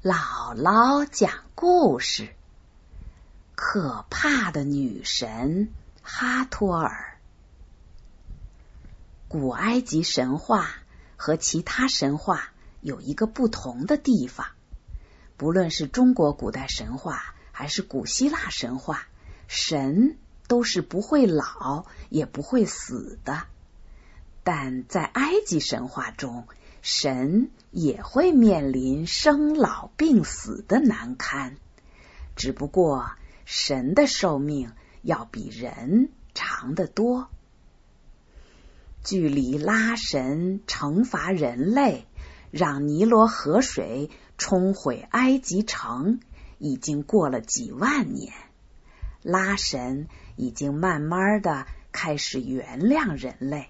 姥姥讲故事：可怕的女神哈托尔。古埃及神话和其他神话有一个不同的地方，不论是中国古代神话还是古希腊神话，神都是不会老也不会死的。但在埃及神话中，神也会面临生老病死的难堪，只不过神的寿命要比人长得多。距离拉神惩罚人类，让尼罗河水冲毁埃及城，已经过了几万年。拉神已经慢慢的开始原谅人类。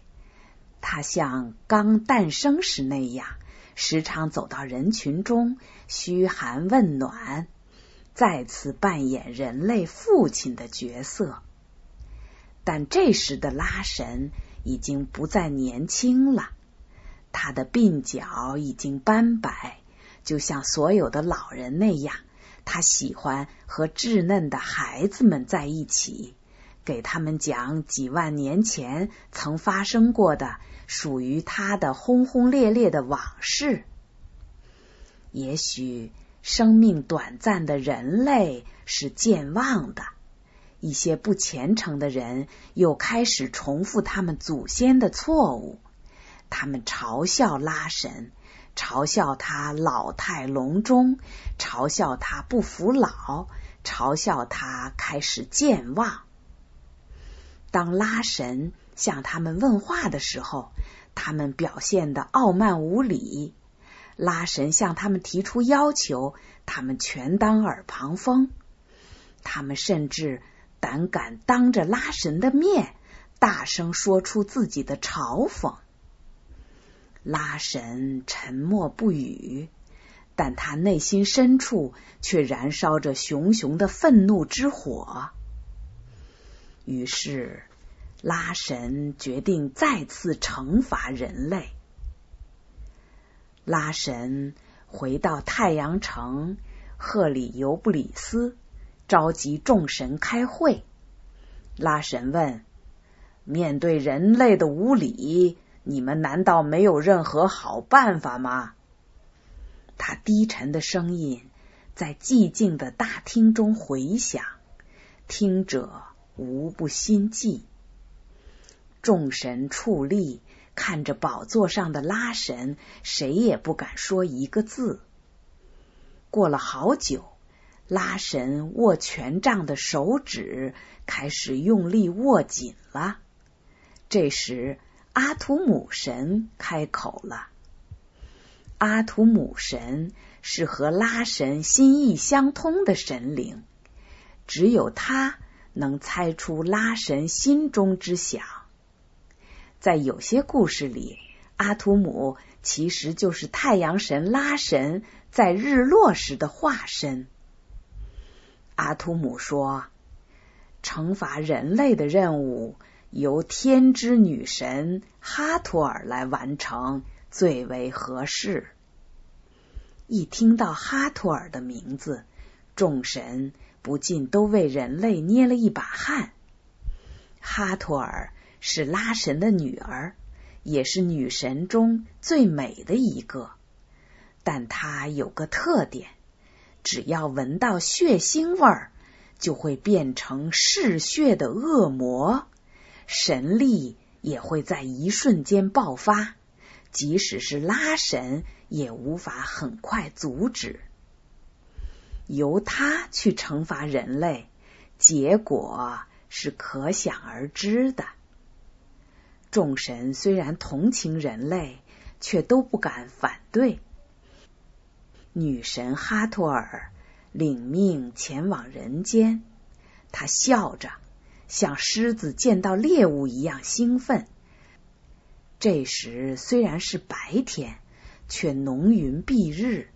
他像刚诞生时那样，时常走到人群中嘘寒问暖，再次扮演人类父亲的角色。但这时的拉神已经不再年轻了，他的鬓角已经斑白，就像所有的老人那样。他喜欢和稚嫩的孩子们在一起。给他们讲几万年前曾发生过的属于他的轰轰烈烈的往事。也许生命短暂的人类是健忘的，一些不虔诚的人又开始重复他们祖先的错误。他们嘲笑拉神，嘲笑他老态龙钟，嘲笑他不服老，嘲笑他开始健忘。当拉神向他们问话的时候，他们表现的傲慢无礼；拉神向他们提出要求，他们全当耳旁风。他们甚至胆敢当着拉神的面大声说出自己的嘲讽。拉神沉默不语，但他内心深处却燃烧着熊熊的愤怒之火。于是，拉神决定再次惩罚人类。拉神回到太阳城赫里尤布里斯，召集众神开会。拉神问：“面对人类的无礼，你们难道没有任何好办法吗？”他低沉的声音在寂静的大厅中回响，听者。无不心悸。众神矗立，看着宝座上的拉神，谁也不敢说一个字。过了好久，拉神握权杖的手指开始用力握紧了。这时，阿图姆神开口了。阿图姆神是和拉神心意相通的神灵，只有他。能猜出拉神心中之想，在有些故事里，阿图姆其实就是太阳神拉神在日落时的化身。阿图姆说：“惩罚人类的任务由天之女神哈托尔来完成最为合适。”一听到哈托尔的名字，众神。不禁都为人类捏了一把汗。哈托尔是拉神的女儿，也是女神中最美的一个。但她有个特点，只要闻到血腥味儿，就会变成嗜血的恶魔，神力也会在一瞬间爆发，即使是拉神也无法很快阻止。由他去惩罚人类，结果是可想而知的。众神虽然同情人类，却都不敢反对。女神哈托尔领命前往人间，她笑着，像狮子见到猎物一样兴奋。这时虽然是白天，却浓云蔽日，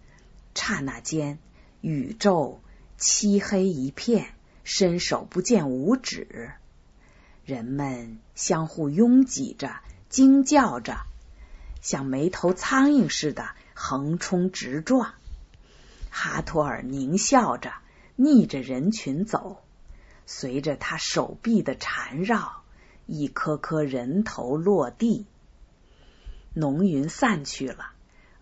刹那间。宇宙漆黑一片，伸手不见五指。人们相互拥挤着，惊叫着，像没头苍蝇似的横冲直撞。哈托尔狞笑着，逆着人群走，随着他手臂的缠绕，一颗颗人头落地。浓云散去了，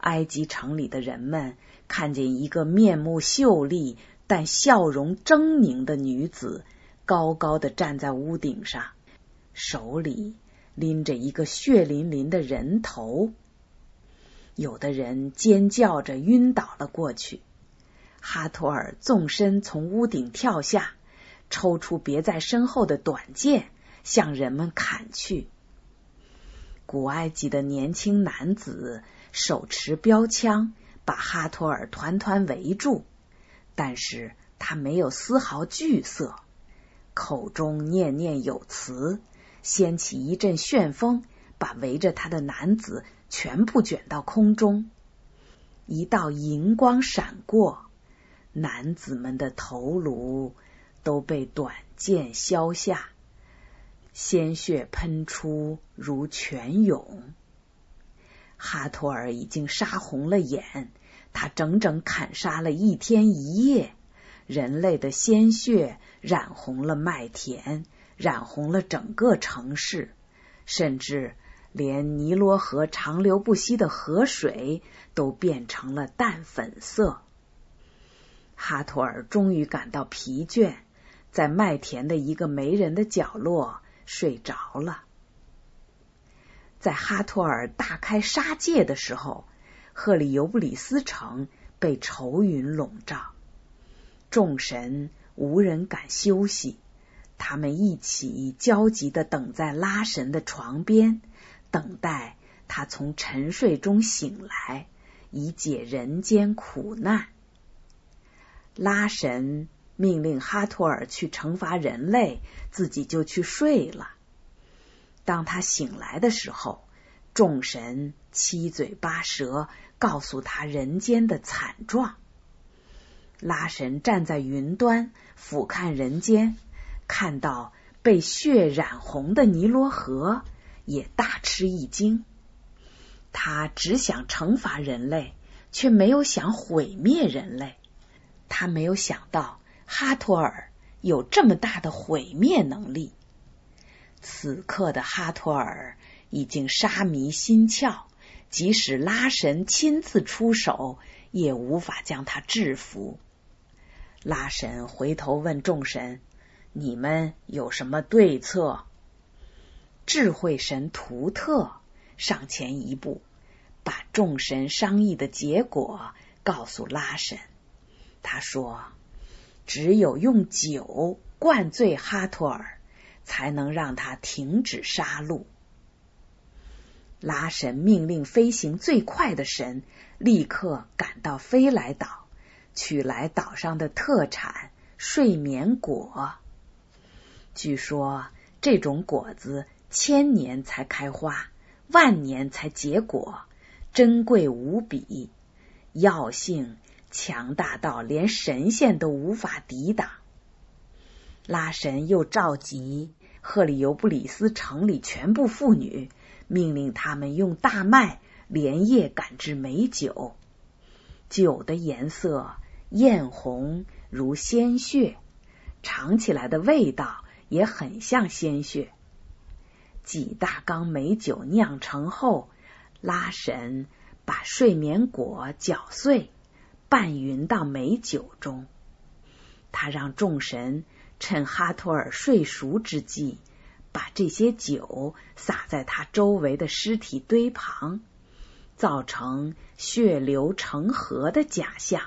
埃及城里的人们看见一个面目秀丽但笑容狰狞的女子，高高的站在屋顶上，手里拎着一个血淋淋的人头。有的人尖叫着晕倒了过去。哈托尔纵身从屋顶跳下，抽出别在身后的短剑，向人们砍去。古埃及的年轻男子手持标枪，把哈托尔团团围住，但是他没有丝毫惧色，口中念念有词，掀起一阵旋风，把围着他的男子全部卷到空中。一道银光闪过，男子们的头颅都被短剑削下。鲜血喷出如泉涌，哈托尔已经杀红了眼。他整整砍杀了一天一夜，人类的鲜血染红了麦田，染红了整个城市，甚至连尼罗河长流不息的河水都变成了淡粉色。哈托尔终于感到疲倦，在麦田的一个没人的角落。睡着了。在哈托尔大开杀戒的时候，赫里尤布里斯城被愁云笼罩，众神无人敢休息，他们一起焦急的等在拉神的床边，等待他从沉睡中醒来，以解人间苦难。拉神。命令哈托尔去惩罚人类，自己就去睡了。当他醒来的时候，众神七嘴八舌告诉他人间的惨状。拉神站在云端俯瞰人间，看到被血染红的尼罗河，也大吃一惊。他只想惩罚人类，却没有想毁灭人类。他没有想到。哈托尔有这么大的毁灭能力。此刻的哈托尔已经杀迷心窍，即使拉神亲自出手，也无法将他制服。拉神回头问众神：“你们有什么对策？”智慧神图特上前一步，把众神商议的结果告诉拉神。他说。只有用酒灌醉哈托尔，才能让他停止杀戮。拉神命令飞行最快的神立刻赶到飞来岛，取来岛上的特产睡眠果。据说这种果子千年才开花，万年才结果，珍贵无比，药性。强大到连神仙都无法抵挡。拉神又召集赫里尤布里斯城里全部妇女，命令他们用大麦连夜赶制美酒。酒的颜色艳红如鲜血，尝起来的味道也很像鲜血。几大缸美酒酿成后，拉神把睡眠果搅碎。拌匀到美酒中，他让众神趁哈托尔睡熟之际，把这些酒洒在他周围的尸体堆旁，造成血流成河的假象。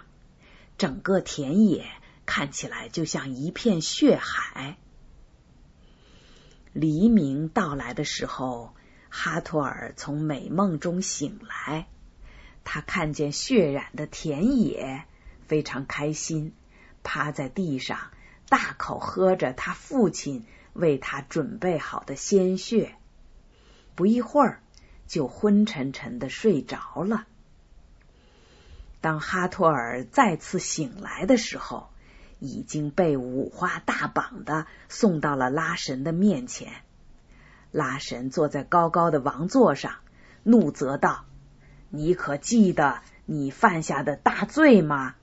整个田野看起来就像一片血海。黎明到来的时候，哈托尔从美梦中醒来。他看见血染的田野，非常开心，趴在地上大口喝着他父亲为他准备好的鲜血。不一会儿，就昏沉沉的睡着了。当哈托尔再次醒来的时候，已经被五花大绑的送到了拉神的面前。拉神坐在高高的王座上，怒责道。你可记得你犯下的大罪吗？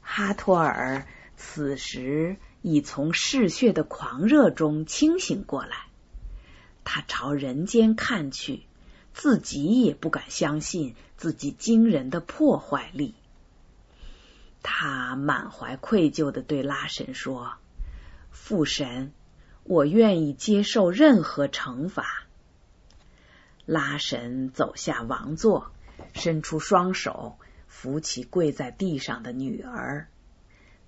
哈托尔此时已从嗜血的狂热中清醒过来，他朝人间看去，自己也不敢相信自己惊人的破坏力。他满怀愧疚的对拉神说：“父神，我愿意接受任何惩罚。”拉神走下王座，伸出双手扶起跪在地上的女儿。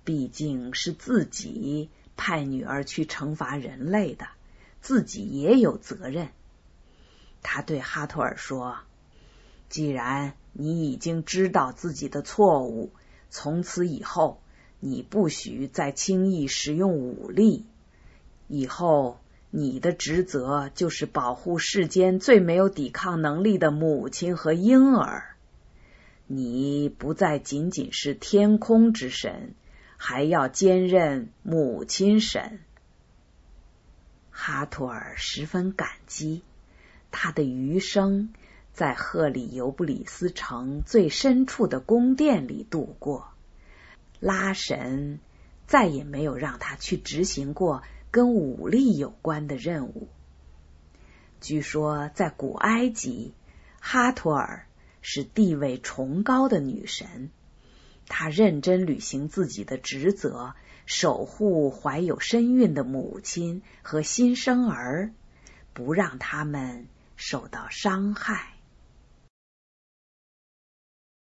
毕竟是自己派女儿去惩罚人类的，自己也有责任。他对哈托尔说：“既然你已经知道自己的错误。”从此以后，你不许再轻易使用武力。以后，你的职责就是保护世间最没有抵抗能力的母亲和婴儿。你不再仅仅是天空之神，还要兼任母亲神。哈托尔十分感激，他的余生。在赫里尤布里斯城最深处的宫殿里度过，拉神再也没有让他去执行过跟武力有关的任务。据说，在古埃及，哈托尔是地位崇高的女神，他认真履行自己的职责，守护怀有身孕的母亲和新生儿，不让他们受到伤害。